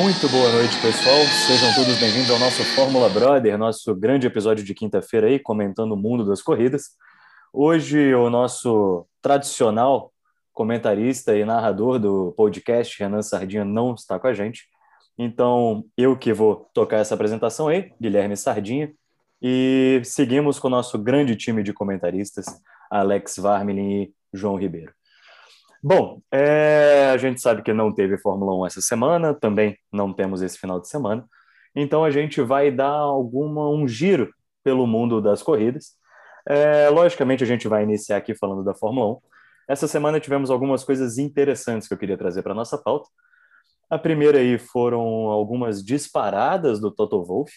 Muito boa noite, pessoal. Sejam todos bem-vindos ao nosso Fórmula Brother, nosso grande episódio de quinta-feira aí, comentando o mundo das corridas. Hoje, o nosso tradicional comentarista e narrador do podcast, Renan Sardinha, não está com a gente. Então, eu que vou tocar essa apresentação aí, Guilherme Sardinha, e seguimos com o nosso grande time de comentaristas, Alex Varmelin e João Ribeiro. Bom, é, a gente sabe que não teve Fórmula 1 essa semana, também não temos esse final de semana, então a gente vai dar alguma, um giro pelo mundo das corridas. É, logicamente, a gente vai iniciar aqui falando da Fórmula 1. Essa semana tivemos algumas coisas interessantes que eu queria trazer para a nossa pauta. A primeira aí foram algumas disparadas do Toto Wolff,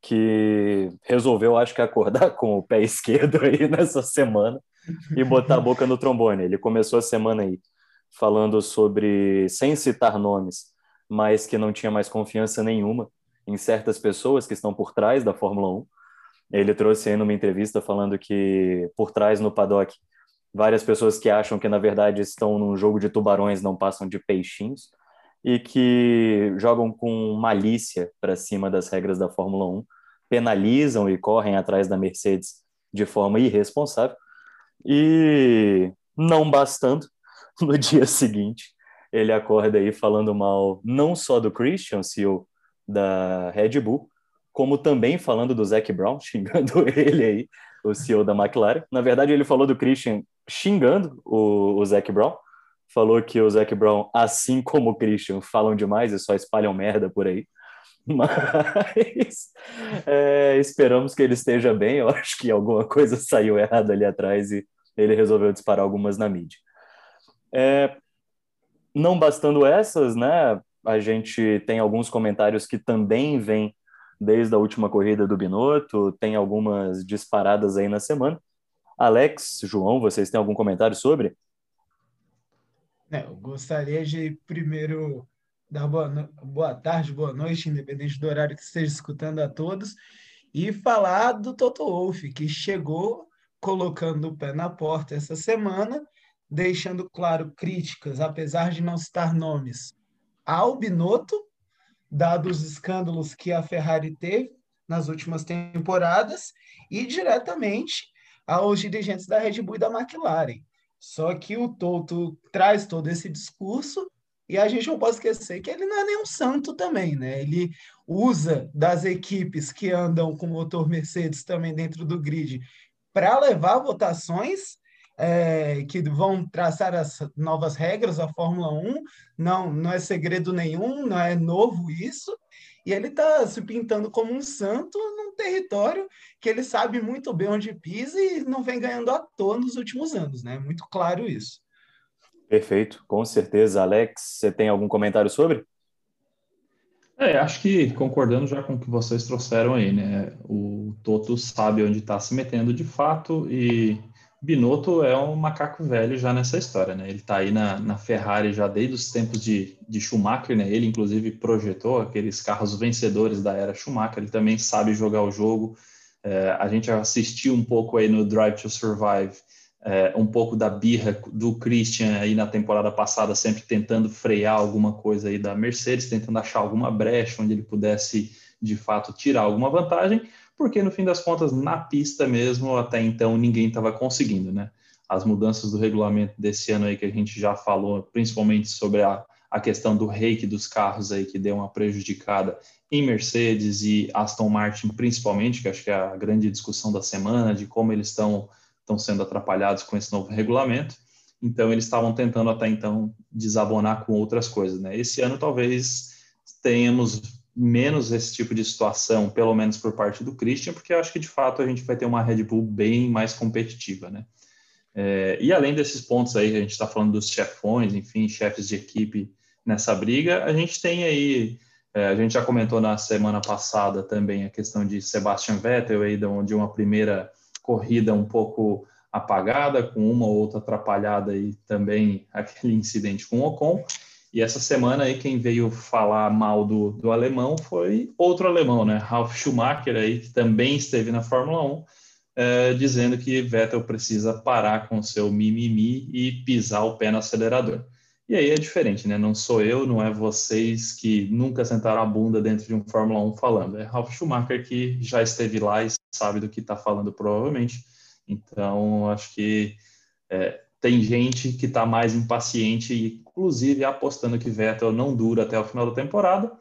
que resolveu, acho que, acordar com o pé esquerdo aí nessa semana e botar a boca no trombone. Ele começou a semana aí falando sobre, sem citar nomes, mas que não tinha mais confiança nenhuma em certas pessoas que estão por trás da Fórmula 1. Ele trouxe aí numa entrevista falando que por trás no paddock, várias pessoas que acham que na verdade estão num jogo de tubarões não passam de peixinhos e que jogam com malícia para cima das regras da Fórmula 1, penalizam e correm atrás da Mercedes de forma irresponsável. E não bastando, no dia seguinte, ele acorda aí falando mal não só do Christian, CEO da Red Bull, como também falando do Zac Brown, xingando ele aí, o CEO da McLaren. Na verdade, ele falou do Christian xingando o, o Zac Brown, falou que o Zac Brown, assim como o Christian, falam demais e só espalham merda por aí. Mas é, esperamos que ele esteja bem. Eu acho que alguma coisa saiu errada ali atrás e ele resolveu disparar algumas na mídia. É, não bastando essas, né? A gente tem alguns comentários que também vêm desde a última corrida do Binotto, tem algumas disparadas aí na semana. Alex, João, vocês têm algum comentário sobre? É, eu gostaria de primeiro dar boa, no... boa tarde, boa noite, independente do horário que esteja escutando a todos, e falar do Toto Wolff, que chegou colocando o pé na porta essa semana, deixando claro críticas, apesar de não citar nomes, ao Binotto, dados os escândalos que a Ferrari teve nas últimas temporadas, e diretamente aos dirigentes da Red Bull e da McLaren. Só que o Toto traz todo esse discurso e a gente não pode esquecer que ele não é nenhum santo também, né? Ele usa das equipes que andam com motor Mercedes também dentro do grid para levar votações é, que vão traçar as novas regras da Fórmula 1. Não, não é segredo nenhum, não é novo isso. E ele está se pintando como um santo num território que ele sabe muito bem onde pisa e não vem ganhando à toa nos últimos anos, né? Muito claro isso. Perfeito, com certeza. Alex, você tem algum comentário sobre? É, acho que concordando já com o que vocês trouxeram aí, né? O Toto sabe onde está se metendo de fato e Binotto é um macaco velho já nessa história, né? Ele está aí na, na, Ferrari já desde os tempos de, de Schumacher, né? Ele, inclusive, projetou aqueles carros vencedores da era Schumacher. Ele também sabe jogar o jogo. É, a gente assistiu um pouco aí no Drive to Survive, é, um pouco da birra do Christian aí na temporada passada, sempre tentando frear alguma coisa aí da Mercedes, tentando achar alguma brecha onde ele pudesse, de fato, tirar alguma vantagem porque no fim das contas, na pista mesmo, até então ninguém estava conseguindo, né? As mudanças do regulamento desse ano aí que a gente já falou, principalmente sobre a, a questão do reiki dos carros aí que deu uma prejudicada em Mercedes e Aston Martin principalmente, que acho que é a grande discussão da semana de como eles estão estão sendo atrapalhados com esse novo regulamento. Então eles estavam tentando até então desabonar com outras coisas, né? Esse ano talvez tenhamos menos esse tipo de situação, pelo menos por parte do Christian, porque eu acho que de fato a gente vai ter uma Red Bull bem mais competitiva, né? É, e além desses pontos aí, a gente está falando dos chefões, enfim, chefes de equipe nessa briga, a gente tem aí, é, a gente já comentou na semana passada também a questão de Sebastian Vettel aí, de uma primeira corrida um pouco apagada, com uma ou outra atrapalhada e também aquele incidente com o Ocon. E essa semana aí quem veio falar mal do, do alemão foi outro alemão, né? Ralf Schumacher aí, que também esteve na Fórmula 1, é, dizendo que Vettel precisa parar com seu mimimi e pisar o pé no acelerador. E aí é diferente, né? Não sou eu, não é vocês que nunca sentaram a bunda dentro de um Fórmula 1 falando. É Ralf Schumacher que já esteve lá e sabe do que está falando, provavelmente. Então, acho que é, tem gente que está mais impaciente, inclusive apostando que Vettel não dura até o final da temporada.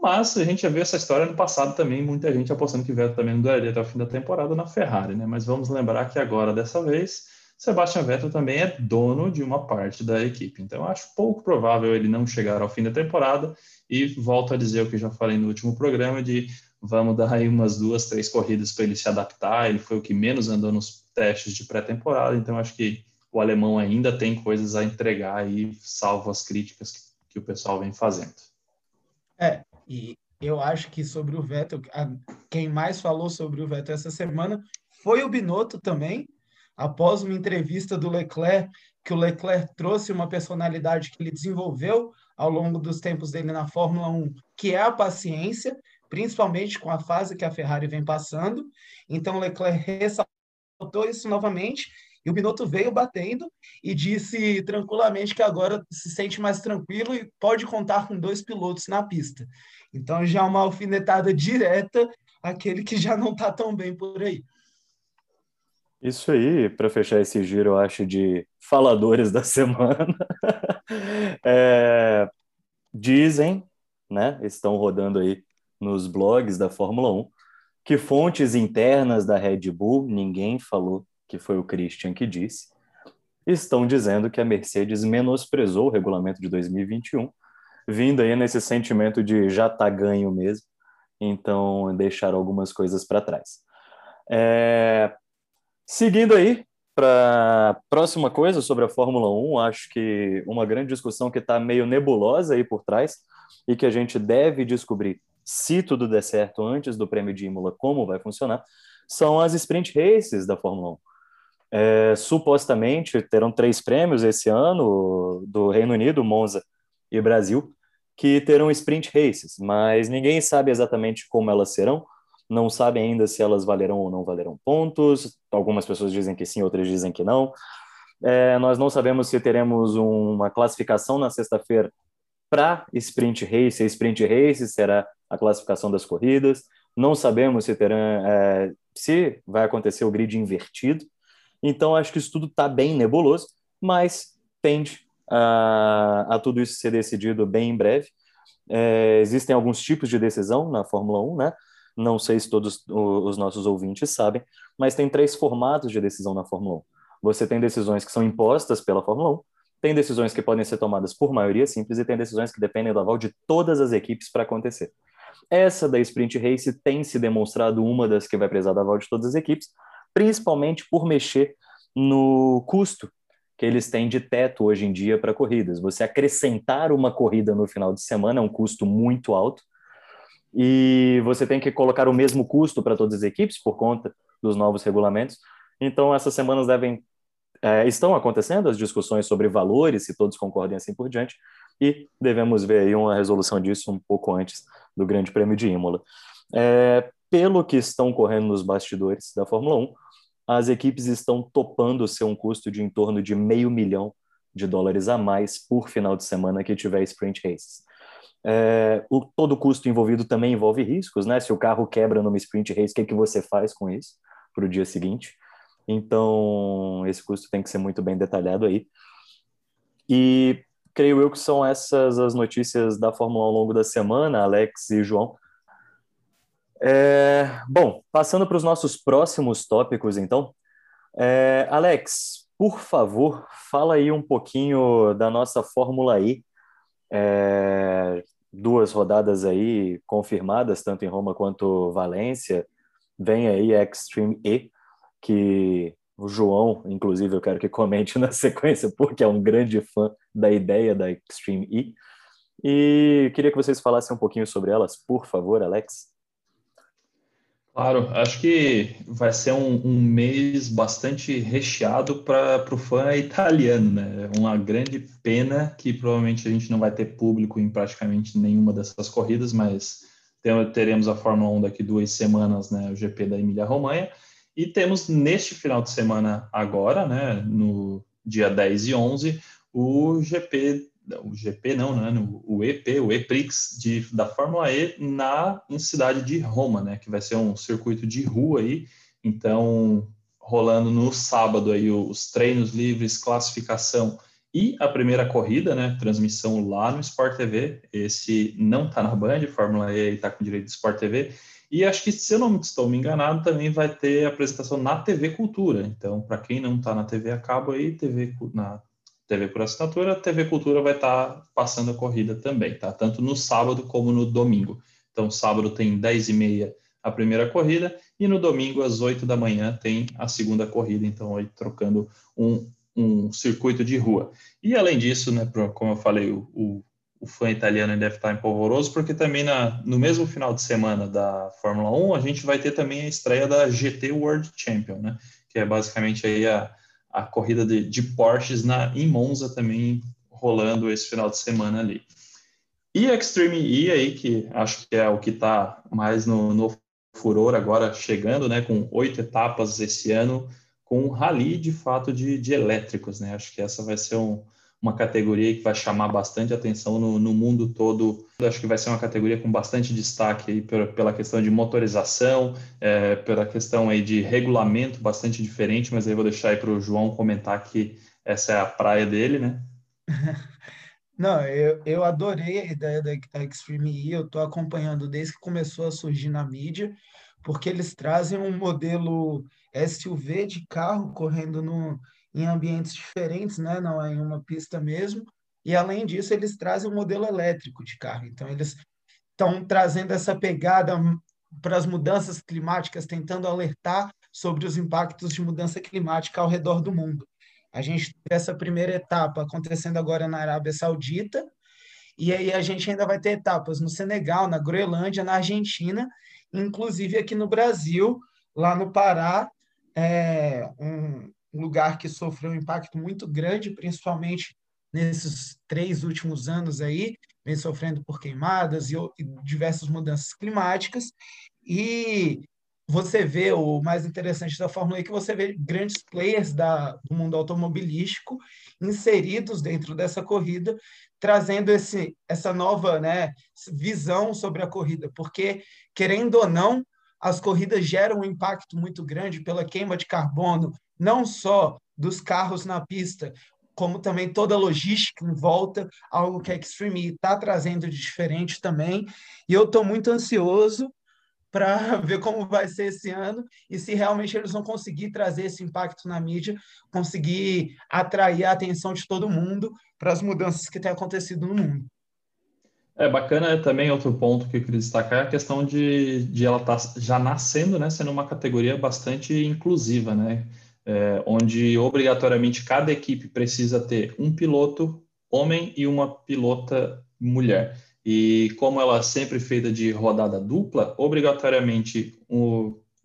Mas a gente já viu essa história no passado também, muita gente apostando que Vettel também não duraria até o fim da temporada na Ferrari, né? Mas vamos lembrar que agora, dessa vez, Sebastian Vettel também é dono de uma parte da equipe. Então, acho pouco provável ele não chegar ao fim da temporada. E volto a dizer o que já falei no último programa: de vamos dar aí umas duas, três corridas para ele se adaptar. Ele foi o que menos andou nos testes de pré-temporada. Então, acho que o alemão ainda tem coisas a entregar aí, salvo as críticas que, que o pessoal vem fazendo. É, e eu acho que sobre o Vettel, quem mais falou sobre o Vettel essa semana foi o Binotto também após uma entrevista do Leclerc, que o Leclerc trouxe uma personalidade que ele desenvolveu ao longo dos tempos dele na Fórmula 1, que é a paciência, principalmente com a fase que a Ferrari vem passando. Então, Leclerc ressaltou isso novamente e o Binotto veio batendo e disse tranquilamente que agora se sente mais tranquilo e pode contar com dois pilotos na pista. Então, já uma alfinetada direta àquele que já não está tão bem por aí. Isso aí, para fechar esse giro, eu acho, de faladores da semana. é, dizem, né, estão rodando aí nos blogs da Fórmula 1, que fontes internas da Red Bull, ninguém falou que foi o Christian que disse, estão dizendo que a Mercedes menosprezou o regulamento de 2021, vindo aí nesse sentimento de já tá ganho mesmo, então deixaram algumas coisas para trás. É, Seguindo aí para próxima coisa sobre a Fórmula 1, acho que uma grande discussão que está meio nebulosa aí por trás e que a gente deve descobrir, se tudo der certo antes do Prêmio de Imola, como vai funcionar, são as sprint races da Fórmula 1. É, supostamente terão três prêmios esse ano do Reino Unido, Monza e Brasil, que terão sprint races, mas ninguém sabe exatamente como elas serão não sabem ainda se elas valerão ou não valerão pontos. Algumas pessoas dizem que sim, outras dizem que não. É, nós não sabemos se teremos uma classificação na sexta-feira para sprint race. A sprint race será a classificação das corridas. Não sabemos se terá, é, se vai acontecer o grid invertido. Então acho que isso tudo está bem nebuloso, mas tende a, a, tudo isso ser decidido bem em breve. É, existem alguns tipos de decisão na Fórmula 1, né? não sei se todos os nossos ouvintes sabem, mas tem três formatos de decisão na Fórmula 1. Você tem decisões que são impostas pela Fórmula 1, tem decisões que podem ser tomadas por maioria simples e tem decisões que dependem do aval de todas as equipes para acontecer. Essa da Sprint Race tem se demonstrado uma das que vai precisar do aval de todas as equipes, principalmente por mexer no custo que eles têm de teto hoje em dia para corridas. Você acrescentar uma corrida no final de semana é um custo muito alto, e você tem que colocar o mesmo custo para todas as equipes por conta dos novos regulamentos. Então, essas semanas devem é, estão acontecendo as discussões sobre valores, se todos concordem assim por diante, e devemos ver aí uma resolução disso um pouco antes do Grande Prêmio de Imola. É, pelo que estão correndo nos bastidores da Fórmula 1, as equipes estão topando ser um custo de em torno de meio milhão de dólares a mais por final de semana que tiver sprint races. É, o, todo o custo envolvido também envolve riscos, né? Se o carro quebra numa sprint race, o que, é que você faz com isso para o dia seguinte? Então, esse custo tem que ser muito bem detalhado aí. E creio eu que são essas as notícias da Fórmula 1 ao longo da semana, Alex e João. É, bom, passando para os nossos próximos tópicos, então. É, Alex, por favor, fala aí um pouquinho da nossa Fórmula E. É, duas rodadas aí confirmadas, tanto em Roma quanto Valência. Vem aí a Extreme E, que o João, inclusive, eu quero que comente na sequência, porque é um grande fã da ideia da Extreme E. E queria que vocês falassem um pouquinho sobre elas, por favor, Alex. Claro, acho que vai ser um, um mês bastante recheado para o fã italiano, né? É uma grande pena que provavelmente a gente não vai ter público em praticamente nenhuma dessas corridas, mas teremos a Fórmula 1 daqui duas semanas, né? O GP da Emília-Romanha. E temos neste final de semana agora, né? No dia 10 e 11, o GP o GP não, né, o EP, o EPRIX de, da Fórmula E na cidade de Roma, né, que vai ser um circuito de rua aí, então rolando no sábado aí os treinos livres, classificação e a primeira corrida, né, transmissão lá no Sport TV, esse não tá na Band, Fórmula E está com direito de Sport TV, e acho que, se eu não estou me enganado, também vai ter apresentação na TV Cultura. Então, para quem não está na TV a cabo aí, TV, na TV por assinatura, a TV Cultura vai estar tá passando a corrida também, tá? Tanto no sábado como no domingo. Então, sábado tem 10 e meia a primeira corrida e no domingo às 8 da manhã tem a segunda corrida. Então, aí trocando um, um circuito de rua. E além disso, né, como eu falei, o, o, o fã italiano deve estar empolvoroso, porque também na, no mesmo final de semana da Fórmula 1 a gente vai ter também a estreia da GT World Champion, né? Que é basicamente aí a, a corrida de, de Porsches na, em Monza também rolando esse final de semana ali. E Extreme E aí, que acho que é o que está mais no, no furor agora chegando, né? Com oito etapas esse ano, com um rally de fato de, de elétricos, né? Acho que essa vai ser um, uma categoria que vai chamar bastante atenção no, no mundo todo. Eu acho que vai ser uma categoria com bastante destaque aí pela, pela questão de motorização, é, pela questão aí de regulamento bastante diferente, mas aí vou deixar aí para o João comentar que essa é a praia dele, né? Não, eu, eu adorei a ideia da, da Extreme E, eu estou acompanhando desde que começou a surgir na mídia, porque eles trazem um modelo SUV de carro correndo no, em ambientes diferentes, né? não é em uma pista mesmo. E, além disso, eles trazem um modelo elétrico de carro. Então, eles estão trazendo essa pegada para as mudanças climáticas, tentando alertar sobre os impactos de mudança climática ao redor do mundo. A gente teve essa primeira etapa acontecendo agora na Arábia Saudita, e aí a gente ainda vai ter etapas no Senegal, na Groenlândia, na Argentina, inclusive aqui no Brasil, lá no Pará, é, um, um lugar que sofreu um impacto muito grande, principalmente nesses três últimos anos aí, vem sofrendo por queimadas e, e diversas mudanças climáticas. E você vê, o mais interessante da Fórmula E, é que você vê grandes players da, do mundo automobilístico inseridos dentro dessa corrida, trazendo esse, essa nova né, visão sobre a corrida, porque, querendo ou não, as corridas geram um impacto muito grande pela queima de carbono, não só dos carros na pista, como também toda a logística em volta, algo que a Extreme está trazendo de diferente também. E eu estou muito ansioso para ver como vai ser esse ano e se realmente eles vão conseguir trazer esse impacto na mídia, conseguir atrair a atenção de todo mundo para as mudanças que têm acontecido no mundo. É bacana também outro ponto que eu queria destacar é a questão de, de ela estar tá já nascendo, né, sendo uma categoria bastante inclusiva, né, é, onde obrigatoriamente cada equipe precisa ter um piloto homem e uma pilota mulher. E como ela é sempre feita de rodada dupla, obrigatoriamente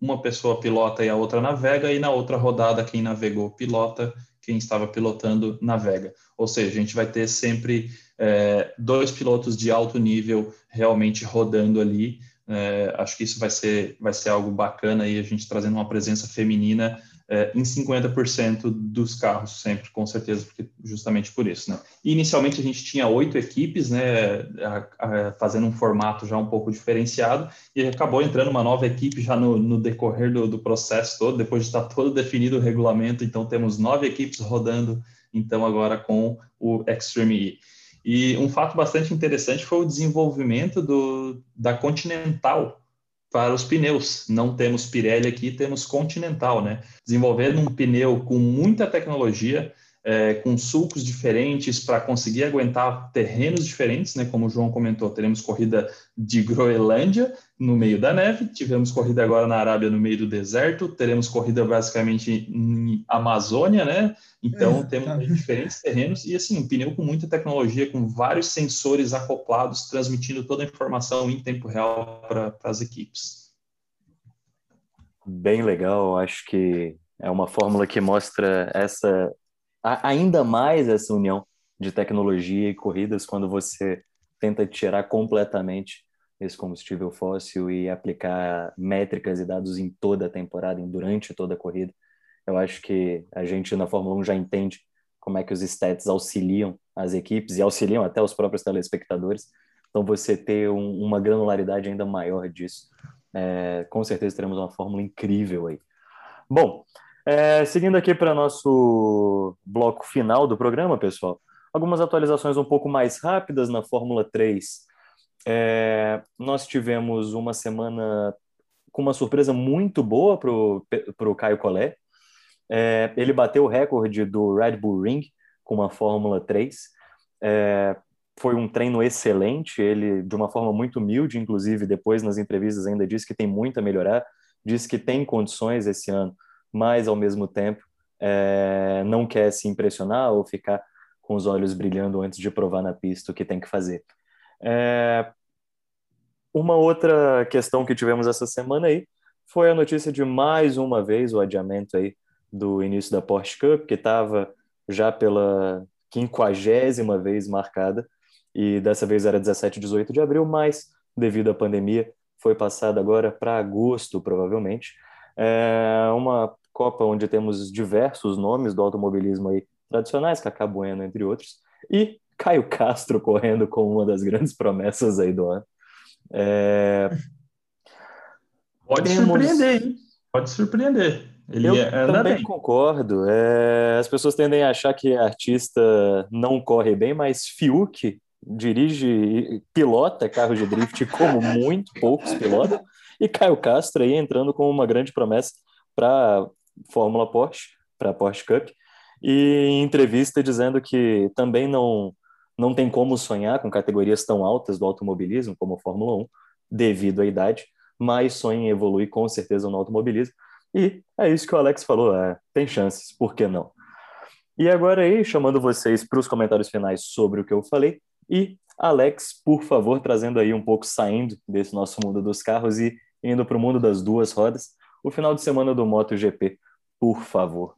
uma pessoa pilota e a outra navega, e na outra rodada quem navegou pilota, quem estava pilotando navega. Ou seja, a gente vai ter sempre é, dois pilotos de alto nível realmente rodando ali. É, acho que isso vai ser, vai ser algo bacana e a gente trazendo uma presença feminina é, em 50% dos carros, sempre, com certeza, porque justamente por isso, né? inicialmente a gente tinha oito equipes, né, a, a, fazendo um formato já um pouco diferenciado, e acabou entrando uma nova equipe já no, no decorrer do, do, processo todo, depois de estar todo definido o regulamento, então temos nove equipes rodando, então agora com o Extreme E. E um fato bastante interessante foi o desenvolvimento do, da Continental, para os pneus. Não temos Pirelli aqui, temos Continental, né? Desenvolvendo um pneu com muita tecnologia, é, com sulcos diferentes para conseguir aguentar terrenos diferentes, né? Como o João comentou, teremos corrida de Groenlândia no meio da neve, tivemos corrida agora na Arábia no meio do deserto, teremos corrida basicamente em Amazônia, né? Então é, temos tá. diferentes terrenos e assim um pneu com muita tecnologia, com vários sensores acoplados, transmitindo toda a informação em tempo real para as equipes. Bem legal, acho que é uma fórmula que mostra essa ainda mais essa união de tecnologia e corridas quando você tenta tirar completamente esse combustível fóssil e aplicar métricas e dados em toda a temporada, durante toda a corrida. Eu acho que a gente na Fórmula 1 já entende como é que os stats auxiliam as equipes e auxiliam até os próprios telespectadores. Então, você ter um, uma granularidade ainda maior disso, é, com certeza teremos uma fórmula incrível aí. Bom, é, seguindo aqui para nosso bloco final do programa, pessoal, algumas atualizações um pouco mais rápidas na Fórmula 3. É, nós tivemos uma semana com uma surpresa muito boa para o Caio Collet. É, ele bateu o recorde do Red Bull Ring com uma Fórmula 3. É, foi um treino excelente, ele de uma forma muito humilde, inclusive depois nas entrevistas ainda disse que tem muito a melhorar, disse que tem condições esse ano, mas ao mesmo tempo é, não quer se impressionar ou ficar com os olhos brilhando antes de provar na pista o que tem que fazer. É, uma outra questão que tivemos essa semana aí foi a notícia de mais uma vez o adiamento aí do início da Porsche Cup, que estava já pela quinquagésima vez marcada, e dessa vez era 17 e 18 de abril, mas devido à pandemia foi passada agora para agosto, provavelmente. É uma Copa onde temos diversos nomes do automobilismo aí tradicionais, Cacá Bueno, entre outros, e Caio Castro correndo com uma das grandes promessas aí do ano. É... Pode Temos... surpreender, hein? Pode surpreender. Ele Eu é, também bem. concordo. É, as pessoas tendem a achar que artista não corre bem, mas Fiuk dirige, pilota carro de drift como muito poucos pilotam, e Caio Castro aí entrando com uma grande promessa para Fórmula Porsche, para Porsche Cup, e em entrevista dizendo que também não não tem como sonhar com categorias tão altas do automobilismo como a Fórmula 1, devido à idade, mas sonha em evoluir com certeza no automobilismo. E é isso que o Alex falou, é, tem chances, por que não? E agora aí, chamando vocês para os comentários finais sobre o que eu falei, e Alex, por favor, trazendo aí um pouco, saindo desse nosso mundo dos carros e indo para o mundo das duas rodas, o final de semana do MotoGP, por favor.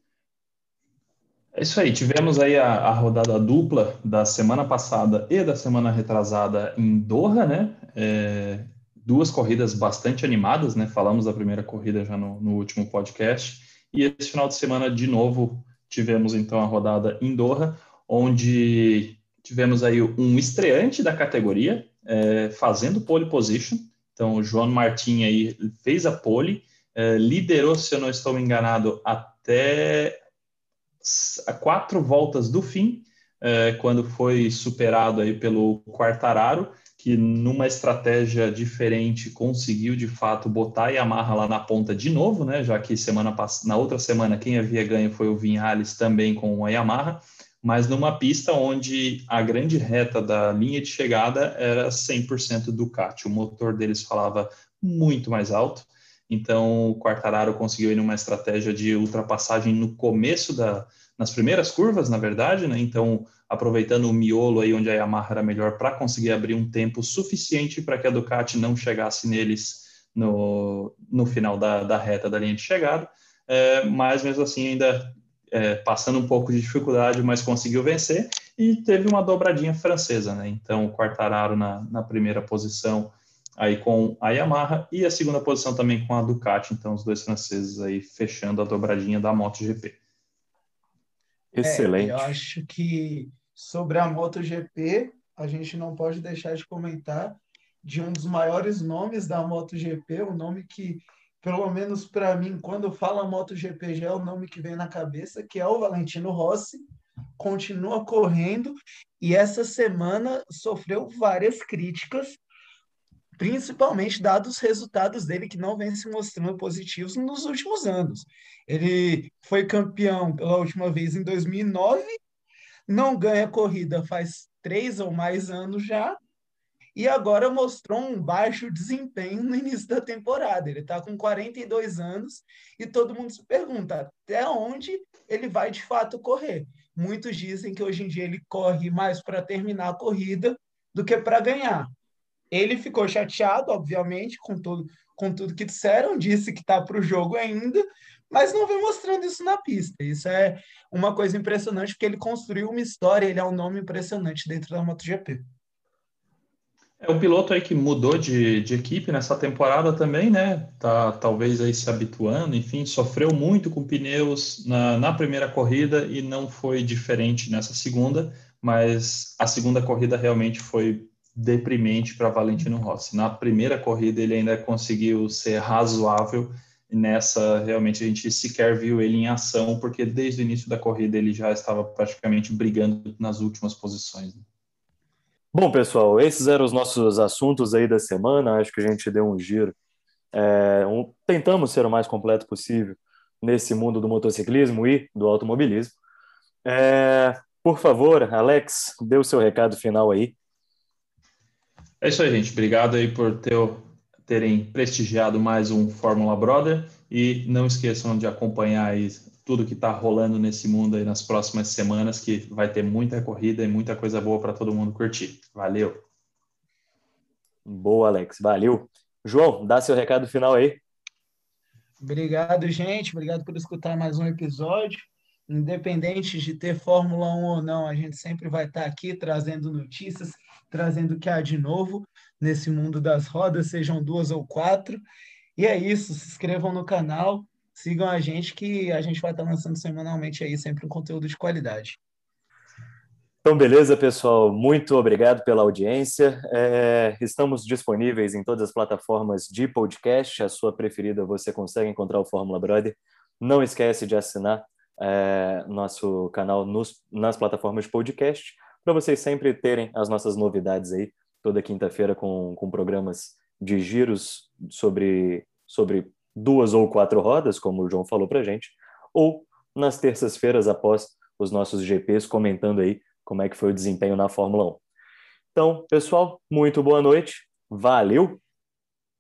É isso aí, tivemos aí a, a, rodada dupla da semana passada e da semana retrasada em Doha, né? É, duas corridas bastante animadas, né? Falamos da primeira corrida já no, no, último podcast. E esse final de semana, de novo, tivemos então a rodada em Doha, onde tivemos aí um estreante da categoria é, fazendo pole position. Então, o João Martin aí fez a pole, liderou, se eu não estou enganado, até quatro voltas do fim, é, quando foi superado aí pelo Quartararo, que numa estratégia diferente conseguiu de fato botar a Yamaha lá na ponta de novo, né? Já que semana na outra semana quem havia ganho foi o Vinhales também com a Yamaha, mas numa pista onde a grande reta da linha de chegada era 100% Ducati. O motor deles falava muito mais alto. Então, o Quartararo conseguiu ir numa estratégia de ultrapassagem no começo da, nas primeiras curvas, na verdade, né? Então, aproveitando o miolo aí onde a Yamaha era melhor para conseguir abrir um tempo suficiente para que a Ducati não chegasse neles no, no final da, da reta da linha de chegada. É, mas mesmo assim, ainda é, passando um pouco de dificuldade, mas conseguiu vencer e teve uma dobradinha francesa, né? Então, o Quartararo na, na primeira posição aí com a Yamaha e a segunda posição também com a Ducati, então os dois franceses aí fechando a dobradinha da MotoGP. Excelente. É, eu acho que sobre a MotoGP, a gente não pode deixar de comentar de um dos maiores nomes da MotoGP, o um nome que, pelo menos para mim, quando fala MotoGP, já é o nome que vem na cabeça, que é o Valentino Rossi, continua correndo e essa semana sofreu várias críticas principalmente dados os resultados dele que não vêm se mostrando positivos nos últimos anos. Ele foi campeão pela última vez em 2009, não ganha corrida faz três ou mais anos já, e agora mostrou um baixo desempenho no início da temporada. Ele está com 42 anos e todo mundo se pergunta até onde ele vai de fato correr. Muitos dizem que hoje em dia ele corre mais para terminar a corrida do que para ganhar. Ele ficou chateado, obviamente, com tudo, com tudo que disseram, disse que está para o jogo ainda, mas não vem mostrando isso na pista. Isso é uma coisa impressionante, porque ele construiu uma história, ele é um nome impressionante dentro da MotoGP. É um piloto aí que mudou de, de equipe nessa temporada também, né? Tá talvez aí se habituando, enfim, sofreu muito com pneus na, na primeira corrida e não foi diferente nessa segunda, mas a segunda corrida realmente foi deprimente para Valentino Rossi. Na primeira corrida ele ainda conseguiu ser razoável, nessa realmente a gente sequer viu ele em ação, porque desde o início da corrida ele já estava praticamente brigando nas últimas posições. Né? Bom, pessoal, esses eram os nossos assuntos aí da semana. Acho que a gente deu um giro. É, um, tentamos ser o mais completo possível nesse mundo do motociclismo e do automobilismo. É, por favor, Alex, dê o seu recado final aí. É isso aí, gente. Obrigado aí por ter, terem prestigiado mais um Fórmula Brother e não esqueçam de acompanhar aí tudo que está rolando nesse mundo aí nas próximas semanas, que vai ter muita corrida e muita coisa boa para todo mundo curtir. Valeu! Boa, Alex. Valeu. João, dá seu recado final aí. Obrigado, gente. Obrigado por escutar mais um episódio. Independente de ter Fórmula 1 ou não, a gente sempre vai estar aqui trazendo notícias, trazendo o que há de novo nesse mundo das rodas, sejam duas ou quatro. E é isso. Se inscrevam no canal, sigam a gente que a gente vai estar lançando semanalmente aí sempre um conteúdo de qualidade. Então, beleza, pessoal. Muito obrigado pela audiência. É, estamos disponíveis em todas as plataformas de podcast. A sua preferida você consegue encontrar o Fórmula Brother. Não esquece de assinar é, nosso canal nos, nas plataformas de podcast para vocês sempre terem as nossas novidades aí toda quinta-feira com, com programas de giros sobre, sobre duas ou quatro rodas, como o João falou para gente, ou nas terças-feiras após os nossos GPs comentando aí como é que foi o desempenho na Fórmula 1. Então, pessoal, muito boa noite, valeu!